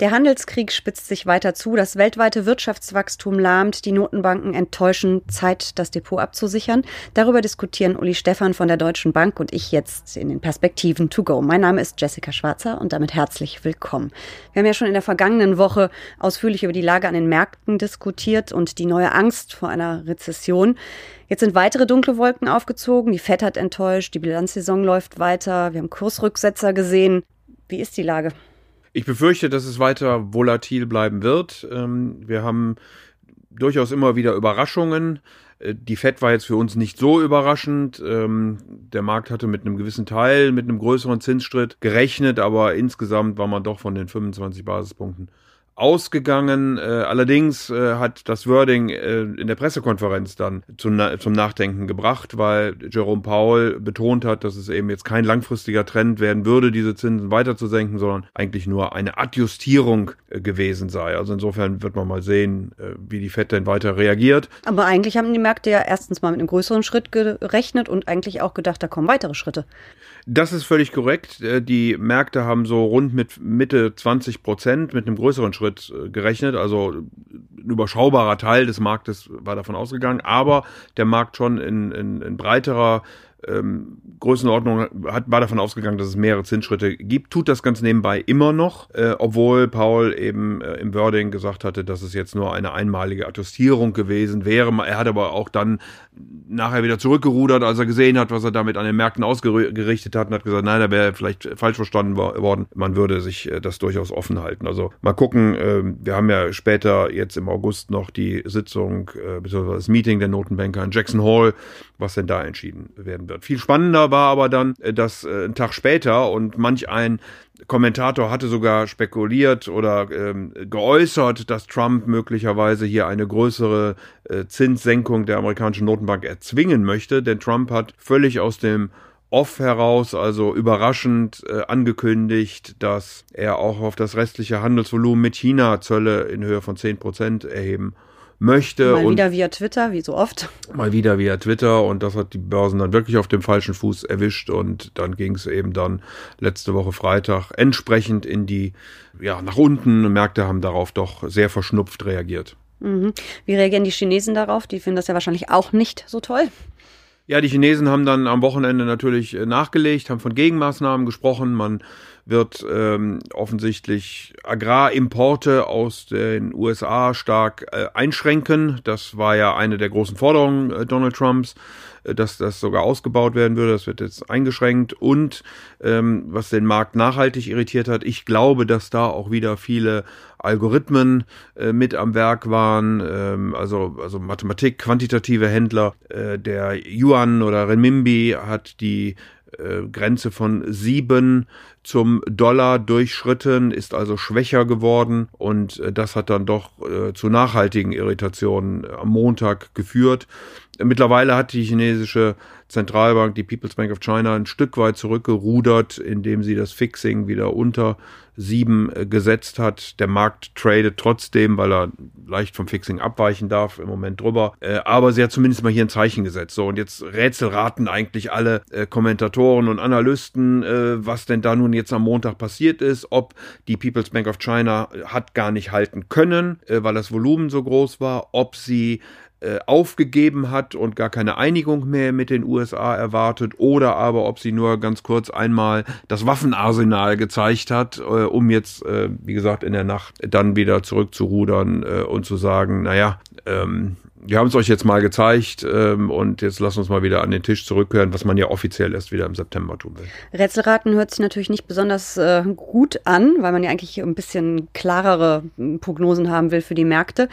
Der Handelskrieg spitzt sich weiter zu, das weltweite Wirtschaftswachstum lahmt, die Notenbanken enttäuschen, Zeit, das Depot abzusichern. Darüber diskutieren Uli Stephan von der Deutschen Bank und ich jetzt in den Perspektiven to go. Mein Name ist Jessica Schwarzer und damit herzlich willkommen. Wir haben ja schon in der vergangenen Woche ausführlich über die Lage an den Märkten diskutiert und die neue Angst vor einer Rezession. Jetzt sind weitere dunkle Wolken aufgezogen. Die FED hat enttäuscht, die Bilanzsaison läuft weiter. Wir haben Kursrücksetzer gesehen. Wie ist die Lage? Ich befürchte, dass es weiter volatil bleiben wird. Ähm, wir haben durchaus immer wieder Überraschungen. Äh, die FED war jetzt für uns nicht so überraschend. Ähm, der Markt hatte mit einem gewissen Teil, mit einem größeren Zinsschritt gerechnet, aber insgesamt war man doch von den 25 Basispunkten ausgegangen. Äh, allerdings äh, hat das Wording äh, in der Pressekonferenz dann zum, zum Nachdenken gebracht, weil Jerome Powell betont hat, dass es eben jetzt kein langfristiger Trend werden würde, diese Zinsen weiter zu senken, sondern eigentlich nur eine Adjustierung äh, gewesen sei. Also insofern wird man mal sehen, äh, wie die FED denn weiter reagiert. Aber eigentlich haben die Märkte ja erstens mal mit einem größeren Schritt gerechnet und eigentlich auch gedacht, da kommen weitere Schritte. Das ist völlig korrekt. Äh, die Märkte haben so rund mit Mitte 20 Prozent mit einem größeren Schritt äh, gerechnet. Also ein überschaubarer Teil des Marktes war davon ausgegangen, aber der Markt schon in, in, in breiterer ähm, Größenordnung hat, war davon ausgegangen, dass es mehrere Zinsschritte gibt, tut das ganz nebenbei immer noch, äh, obwohl Paul eben äh, im Wording gesagt hatte, dass es jetzt nur eine einmalige Attestierung gewesen wäre. Er hat aber auch dann nachher wieder zurückgerudert, als er gesehen hat, was er damit an den Märkten ausgerichtet hat und hat gesagt, nein, da wäre vielleicht falsch verstanden worden. Man würde sich äh, das durchaus offen halten. Also mal gucken, äh, wir haben ja später jetzt im August noch die Sitzung äh, bzw. das Meeting der Notenbanker in Jackson Hall, was denn da entschieden werden wird. Viel spannender war aber dann, äh, dass äh, ein Tag später und manch ein Kommentator hatte sogar spekuliert oder ähm, geäußert, dass Trump möglicherweise hier eine größere äh, Zinssenkung der amerikanischen Notenbank erzwingen möchte, denn Trump hat völlig aus dem Off heraus, also überraschend äh, angekündigt, dass er auch auf das restliche Handelsvolumen mit China Zölle in Höhe von 10 Prozent erheben möchte. Mal wieder via Twitter, wie so oft. Mal wieder via Twitter und das hat die Börsen dann wirklich auf dem falschen Fuß erwischt und dann ging es eben dann letzte Woche Freitag entsprechend in die, ja, nach unten. Märkte haben darauf doch sehr verschnupft reagiert. Mhm. Wie reagieren die Chinesen darauf? Die finden das ja wahrscheinlich auch nicht so toll. Ja, die Chinesen haben dann am Wochenende natürlich äh, nachgelegt, haben von Gegenmaßnahmen gesprochen. Man wird ähm, offensichtlich Agrarimporte aus den USA stark äh, einschränken. Das war ja eine der großen Forderungen äh, Donald Trumps, äh, dass das sogar ausgebaut werden würde. Das wird jetzt eingeschränkt. Und ähm, was den Markt nachhaltig irritiert hat, ich glaube, dass da auch wieder viele Algorithmen äh, mit am Werk waren, ähm, also, also Mathematik, quantitative Händler. Äh, der Yuan oder Renminbi hat die Grenze von sieben zum Dollar durchschritten, ist also schwächer geworden und äh, das hat dann doch äh, zu nachhaltigen Irritationen am Montag geführt. Mittlerweile hat die chinesische Zentralbank, die People's Bank of China, ein Stück weit zurückgerudert, indem sie das Fixing wieder unter sieben äh, gesetzt hat. Der Markt tradet trotzdem, weil er leicht vom Fixing abweichen darf, im Moment drüber. Äh, aber sie hat zumindest mal hier ein Zeichen gesetzt. So, und jetzt rätselraten eigentlich alle äh, Kommentatoren und Analysten, was denn da nun jetzt am Montag passiert ist, ob die People's Bank of China hat gar nicht halten können, weil das Volumen so groß war, ob sie aufgegeben hat und gar keine Einigung mehr mit den USA erwartet oder aber ob sie nur ganz kurz einmal das Waffenarsenal gezeigt hat, äh, um jetzt, äh, wie gesagt, in der Nacht dann wieder zurückzurudern äh, und zu sagen, naja, ähm, wir haben es euch jetzt mal gezeigt ähm, und jetzt lasst uns mal wieder an den Tisch zurückkehren, was man ja offiziell erst wieder im September tun will. Rätselraten hört sich natürlich nicht besonders äh, gut an, weil man ja eigentlich ein bisschen klarere hm, Prognosen haben will für die Märkte.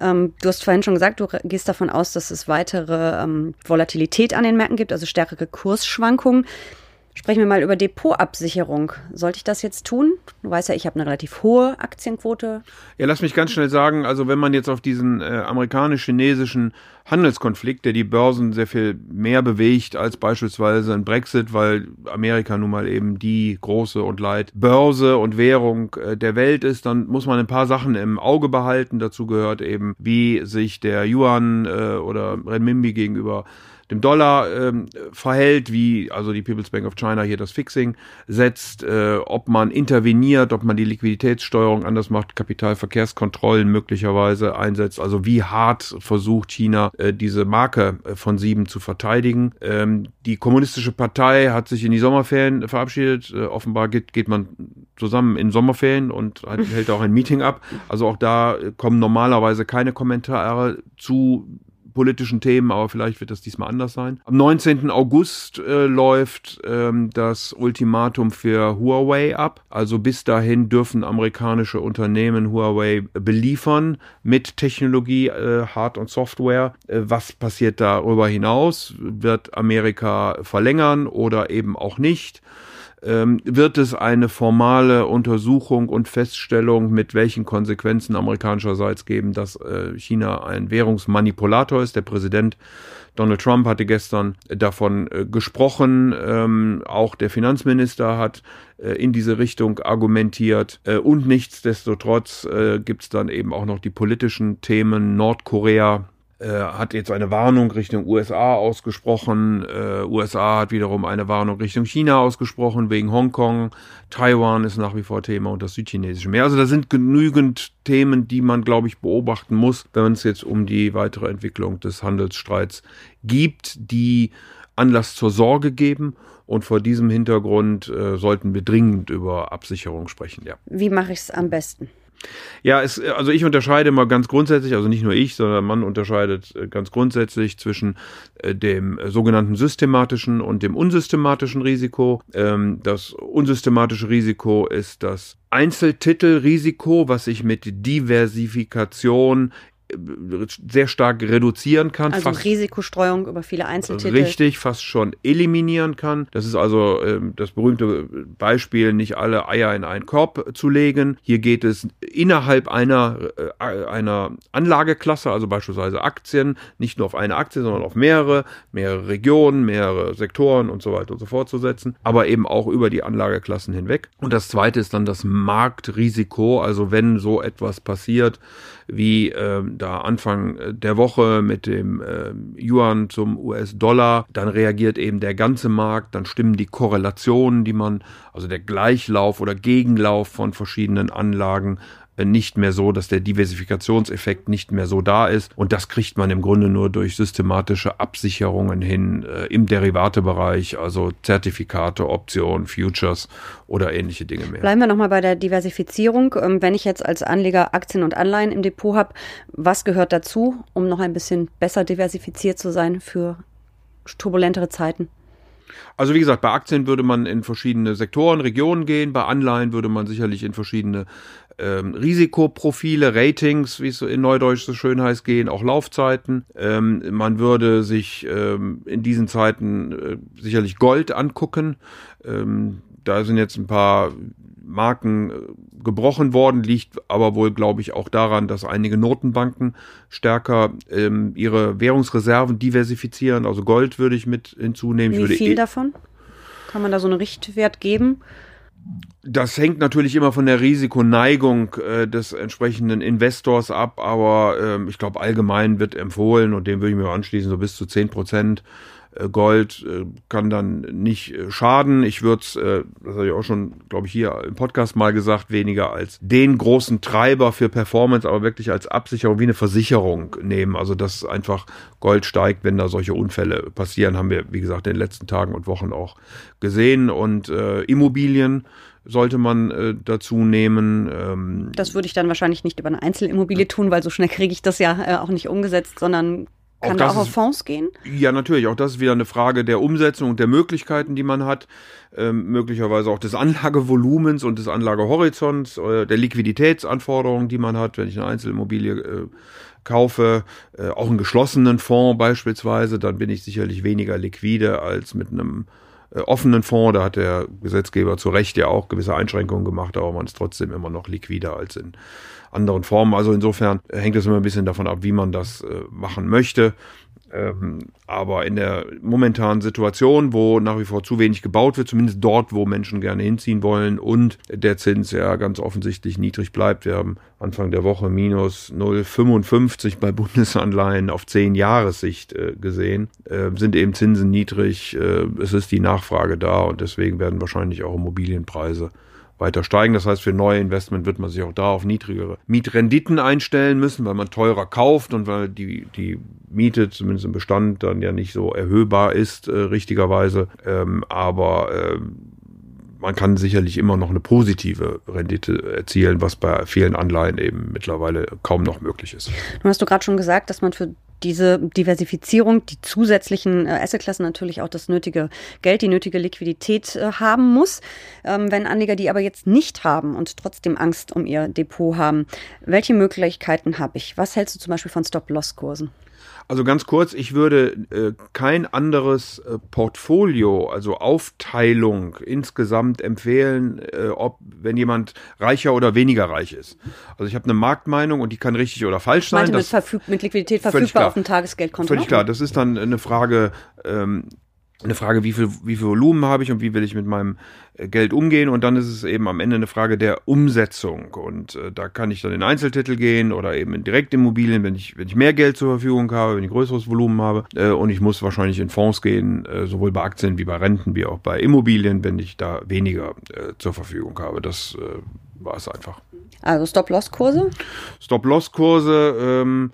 Ähm, du hast vorhin schon gesagt, du gehst davon aus, dass es weitere ähm, Volatilität an den Märkten gibt, also stärkere Kursschwankungen. Sprechen wir mal über Depotabsicherung. Sollte ich das jetzt tun? Du weißt ja, ich habe eine relativ hohe Aktienquote. Ja, lass mich ganz schnell sagen, also wenn man jetzt auf diesen äh, amerikanisch-chinesischen Handelskonflikt, der die Börsen sehr viel mehr bewegt als beispielsweise ein Brexit, weil Amerika nun mal eben die große und leid Börse und Währung äh, der Welt ist, dann muss man ein paar Sachen im Auge behalten. Dazu gehört eben, wie sich der Yuan äh, oder Renminbi gegenüber dem Dollar ähm, verhält, wie also die People's Bank of China hier das Fixing setzt, äh, ob man interveniert, ob man die Liquiditätssteuerung anders macht, Kapitalverkehrskontrollen möglicherweise einsetzt, also wie hart versucht China äh, diese Marke äh, von sieben zu verteidigen. Ähm, die kommunistische Partei hat sich in die Sommerferien verabschiedet. Äh, offenbar geht, geht man zusammen in Sommerferien und hält auch ein Meeting ab. Also auch da kommen normalerweise keine Kommentare zu politischen Themen, aber vielleicht wird das diesmal anders sein. Am 19. August äh, läuft ähm, das Ultimatum für Huawei ab. Also bis dahin dürfen amerikanische Unternehmen Huawei beliefern mit Technologie, äh, Hard- und Software. Äh, was passiert darüber hinaus? Wird Amerika verlängern oder eben auch nicht? Ähm, wird es eine formale Untersuchung und Feststellung, mit welchen Konsequenzen amerikanischerseits geben, dass äh, China ein Währungsmanipulator ist. Der Präsident Donald Trump hatte gestern davon äh, gesprochen. Ähm, auch der Finanzminister hat äh, in diese Richtung argumentiert. Äh, und nichtsdestotrotz äh, gibt es dann eben auch noch die politischen Themen Nordkorea äh, hat jetzt eine Warnung Richtung USA ausgesprochen. Äh, USA hat wiederum eine Warnung Richtung China ausgesprochen wegen Hongkong. Taiwan ist nach wie vor Thema und das südchinesische Meer. Also da sind genügend Themen, die man, glaube ich, beobachten muss, wenn es jetzt um die weitere Entwicklung des Handelsstreits gibt, die Anlass zur Sorge geben. Und vor diesem Hintergrund äh, sollten wir dringend über Absicherung sprechen. Ja. Wie mache ich es am besten? Ja, es, also ich unterscheide mal ganz grundsätzlich, also nicht nur ich, sondern man unterscheidet äh, ganz grundsätzlich zwischen äh, dem sogenannten systematischen und dem unsystematischen Risiko. Ähm, das unsystematische Risiko ist das Einzeltitelrisiko, was sich mit Diversifikation sehr stark reduzieren kann. Also Risikostreuung über viele Einzeltitel. Richtig, fast schon eliminieren kann. Das ist also ähm, das berühmte Beispiel, nicht alle Eier in einen Korb zu legen. Hier geht es innerhalb einer, äh, einer Anlageklasse, also beispielsweise Aktien, nicht nur auf eine Aktie, sondern auf mehrere, mehrere Regionen, mehrere Sektoren und so weiter und so fort zu setzen, aber eben auch über die Anlageklassen hinweg. Und das zweite ist dann das Marktrisiko, also wenn so etwas passiert, wie ähm, da Anfang äh, der Woche mit dem äh, Yuan zum US-Dollar. Dann reagiert eben der ganze Markt, dann stimmen die Korrelationen, die man, also der Gleichlauf oder Gegenlauf von verschiedenen Anlagen nicht mehr so, dass der Diversifikationseffekt nicht mehr so da ist. Und das kriegt man im Grunde nur durch systematische Absicherungen hin äh, im Derivatebereich, also Zertifikate, Optionen, Futures oder ähnliche Dinge mehr. Bleiben wir nochmal bei der Diversifizierung. Ähm, wenn ich jetzt als Anleger Aktien und Anleihen im Depot habe, was gehört dazu, um noch ein bisschen besser diversifiziert zu sein für turbulentere Zeiten? Also wie gesagt, bei Aktien würde man in verschiedene Sektoren, Regionen gehen, bei Anleihen würde man sicherlich in verschiedene ähm, Risikoprofile, Ratings, wie es in Neudeutsch so schön heißt, gehen, auch Laufzeiten. Ähm, man würde sich ähm, in diesen Zeiten äh, sicherlich Gold angucken. Ähm, da sind jetzt ein paar Marken äh, gebrochen worden, liegt aber wohl, glaube ich, auch daran, dass einige Notenbanken stärker ähm, ihre Währungsreserven diversifizieren. Also Gold würde ich mit hinzunehmen. Wie viel eh davon? Kann man da so einen Richtwert geben? Das hängt natürlich immer von der Risikoneigung äh, des entsprechenden Investors ab, aber ähm, ich glaube, allgemein wird empfohlen, und dem würde ich mir anschließen, so bis zu zehn Prozent äh, Gold äh, kann dann nicht äh, schaden. Ich würde es, äh, das habe ich auch schon, glaube ich, hier im Podcast mal gesagt, weniger als den großen Treiber für Performance, aber wirklich als Absicherung wie eine Versicherung nehmen. Also dass einfach Gold steigt, wenn da solche Unfälle passieren, haben wir, wie gesagt, in den letzten Tagen und Wochen auch gesehen. Und äh, Immobilien sollte man äh, dazu nehmen. Ähm, das würde ich dann wahrscheinlich nicht über eine Einzelimmobilie tun, weil so schnell kriege ich das ja äh, auch nicht umgesetzt, sondern kann auch auch auf Fonds gehen? Ja, natürlich. Auch das ist wieder eine Frage der Umsetzung und der Möglichkeiten, die man hat. Ähm, möglicherweise auch des Anlagevolumens und des Anlagehorizonts, äh, der Liquiditätsanforderungen, die man hat, wenn ich eine Einzelimmobilie äh, kaufe, äh, auch einen geschlossenen Fonds beispielsweise, dann bin ich sicherlich weniger liquide als mit einem offenen Fonds. Da hat der Gesetzgeber zu Recht ja auch gewisse Einschränkungen gemacht, aber man ist trotzdem immer noch liquider als in anderen Formen. Also insofern hängt es immer ein bisschen davon ab, wie man das äh, machen möchte. Ähm, aber in der momentanen Situation, wo nach wie vor zu wenig gebaut wird, zumindest dort, wo Menschen gerne hinziehen wollen und der Zins ja ganz offensichtlich niedrig bleibt. Wir haben Anfang der Woche minus 0,55 bei Bundesanleihen auf 10 Jahressicht äh, gesehen, äh, sind eben Zinsen niedrig. Äh, es ist die Nachfrage da und deswegen werden wahrscheinlich auch Immobilienpreise weiter steigen. Das heißt, für neue Investment wird man sich auch da auf niedrigere Mietrenditen einstellen müssen, weil man teurer kauft und weil die, die Miete zumindest im Bestand dann ja nicht so erhöhbar ist, äh, richtigerweise. Ähm, aber äh, man kann sicherlich immer noch eine positive Rendite erzielen, was bei vielen Anleihen eben mittlerweile kaum noch möglich ist. Du hast du gerade schon gesagt, dass man für diese Diversifizierung, die zusätzlichen äh, Assetklassen natürlich auch das nötige Geld, die nötige Liquidität äh, haben muss. Ähm, wenn Anleger die aber jetzt nicht haben und trotzdem Angst um ihr Depot haben, welche Möglichkeiten habe ich? Was hältst du zum Beispiel von Stop-Loss-Kursen? Also ganz kurz, ich würde äh, kein anderes äh, Portfolio, also Aufteilung insgesamt empfehlen, äh, ob wenn jemand reicher oder weniger reich ist. Also ich habe eine Marktmeinung und die kann richtig oder falsch sein. Meinte mit, verfüg mit Liquidität verfügbar auf dem Tagesgeldkonto. Völlig klar, das ist dann eine Frage, ähm, eine Frage, wie viel, wie viel Volumen habe ich und wie will ich mit meinem äh, Geld umgehen. Und dann ist es eben am Ende eine Frage der Umsetzung. Und äh, da kann ich dann in Einzeltitel gehen oder eben in Direktimmobilien, wenn ich, wenn ich mehr Geld zur Verfügung habe, wenn ich größeres Volumen habe. Äh, und ich muss wahrscheinlich in Fonds gehen, äh, sowohl bei Aktien wie bei Renten, wie auch bei Immobilien, wenn ich da weniger äh, zur Verfügung habe. Das äh, war es einfach. Also Stop-Loss-Kurse? Stop-Loss-Kurse, ähm,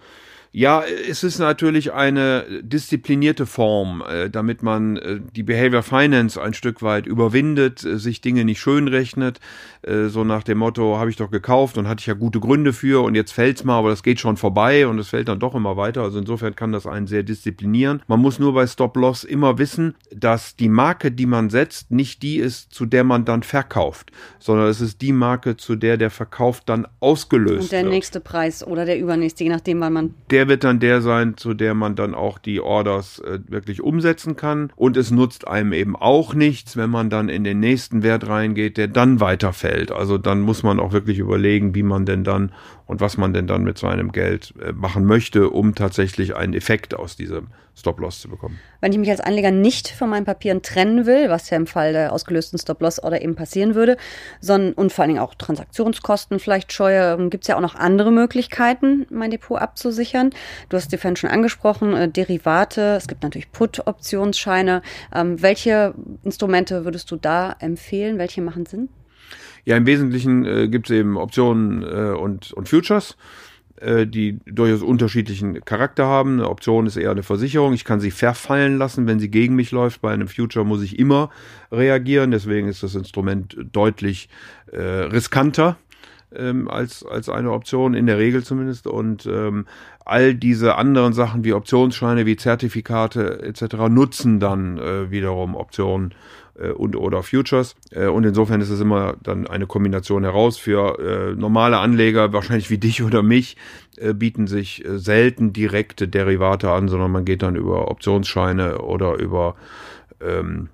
ja, es ist natürlich eine disziplinierte Form, äh, damit man äh, die Behavior Finance ein Stück weit überwindet, äh, sich Dinge nicht schönrechnet, so nach dem Motto, habe ich doch gekauft und hatte ich ja gute Gründe für und jetzt fällt's mal, aber das geht schon vorbei und es fällt dann doch immer weiter. Also insofern kann das einen sehr disziplinieren. Man muss nur bei Stop Loss immer wissen, dass die Marke, die man setzt, nicht die ist, zu der man dann verkauft, sondern es ist die Marke, zu der der Verkauf dann ausgelöst Und der wird. nächste Preis oder der übernächste, je nachdem, wann man Der der wird dann der sein, zu der man dann auch die Orders äh, wirklich umsetzen kann. Und es nutzt einem eben auch nichts, wenn man dann in den nächsten Wert reingeht, der dann weiterfällt. Also dann muss man auch wirklich überlegen, wie man denn dann und was man denn dann mit seinem Geld äh, machen möchte, um tatsächlich einen Effekt aus diesem Stop-Loss zu bekommen. Wenn ich mich als Anleger nicht von meinen Papieren trennen will, was ja im Fall der ausgelösten Stop-Loss-Order eben passieren würde, sondern und vor allen Dingen auch Transaktionskosten vielleicht scheue, ähm, gibt es ja auch noch andere Möglichkeiten, mein Depot abzusichern. Du hast die vorhin schon angesprochen, äh, Derivate, es gibt natürlich Put-Optionsscheine. Ähm, welche Instrumente würdest du da empfehlen? Welche machen Sinn? Ja, im Wesentlichen äh, gibt es eben Optionen äh, und, und Futures, die durchaus unterschiedlichen Charakter haben. Eine Option ist eher eine Versicherung. Ich kann sie verfallen lassen, wenn sie gegen mich läuft. Bei einem Future muss ich immer reagieren. Deswegen ist das Instrument deutlich äh, riskanter ähm, als, als eine Option, in der Regel zumindest. Und ähm, all diese anderen Sachen wie Optionsscheine, wie Zertifikate etc. nutzen dann äh, wiederum Optionen äh, und oder Futures. Äh, und insofern ist es immer dann eine Kombination heraus. Für äh, normale Anleger, wahrscheinlich wie dich oder mich, äh, bieten sich äh, selten direkte Derivate an, sondern man geht dann über Optionsscheine oder über ähm,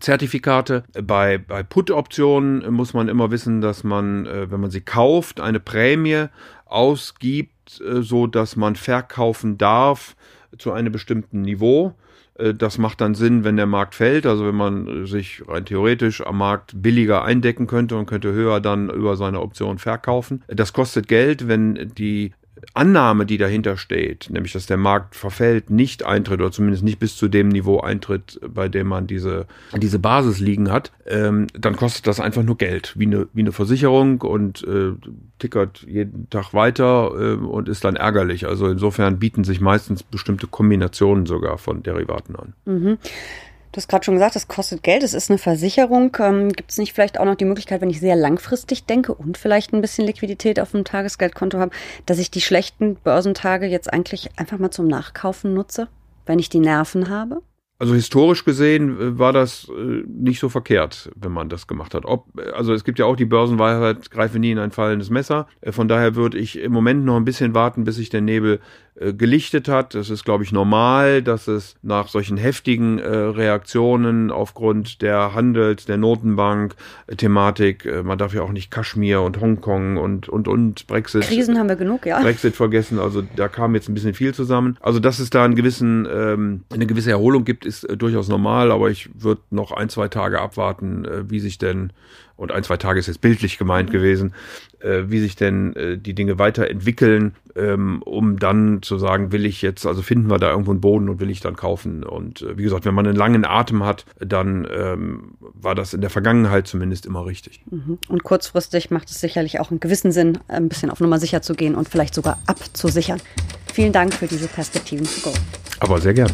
Zertifikate. Bei, bei Put-Optionen muss man immer wissen, dass man, wenn man sie kauft, eine Prämie ausgibt, äh, so dass man verkaufen darf zu einem bestimmten Niveau. Äh, das macht dann Sinn, wenn der Markt fällt. Also wenn man sich rein theoretisch am Markt billiger eindecken könnte und könnte höher dann über seine Option verkaufen. Das kostet Geld, wenn die Annahme, die dahinter steht, nämlich dass der Markt verfällt, nicht eintritt oder zumindest nicht bis zu dem Niveau eintritt, bei dem man diese, diese Basis liegen hat, ähm, dann kostet das einfach nur Geld, wie eine, wie eine Versicherung und äh, tickert jeden Tag weiter äh, und ist dann ärgerlich. Also insofern bieten sich meistens bestimmte Kombinationen sogar von Derivaten an. Mhm. Du hast gerade schon gesagt, es kostet Geld, es ist eine Versicherung. Ähm, Gibt es nicht vielleicht auch noch die Möglichkeit, wenn ich sehr langfristig denke und vielleicht ein bisschen Liquidität auf dem Tagesgeldkonto habe, dass ich die schlechten Börsentage jetzt eigentlich einfach mal zum Nachkaufen nutze, wenn ich die Nerven habe? Also historisch gesehen äh, war das äh, nicht so verkehrt, wenn man das gemacht hat. Ob, also es gibt ja auch die Börsenweisheit, greife nie in ein fallendes Messer. Äh, von daher würde ich im Moment noch ein bisschen warten, bis sich der Nebel äh, gelichtet hat. Es ist, glaube ich, normal, dass es nach solchen heftigen äh, Reaktionen aufgrund der Handels-, der Notenbank-Thematik, äh, man darf ja auch nicht Kaschmir und Hongkong und, und, und Brexit. Krisen haben wir genug, ja. Brexit vergessen, also da kam jetzt ein bisschen viel zusammen. Also, dass es da einen gewissen, ähm, eine gewisse Erholung gibt, ist äh, durchaus normal, aber ich würde noch ein, zwei Tage abwarten, äh, wie sich denn und ein, zwei Tage ist jetzt bildlich gemeint gewesen, äh, wie sich denn äh, die Dinge weiterentwickeln, ähm, um dann zu sagen, will ich jetzt, also finden wir da irgendwo einen Boden und will ich dann kaufen. Und äh, wie gesagt, wenn man einen langen Atem hat, dann ähm, war das in der Vergangenheit zumindest immer richtig. Mhm. Und kurzfristig macht es sicherlich auch einen gewissen Sinn, ein bisschen auf Nummer sicher zu gehen und vielleicht sogar abzusichern. Vielen Dank für diese Perspektiven to go. Aber sehr gern.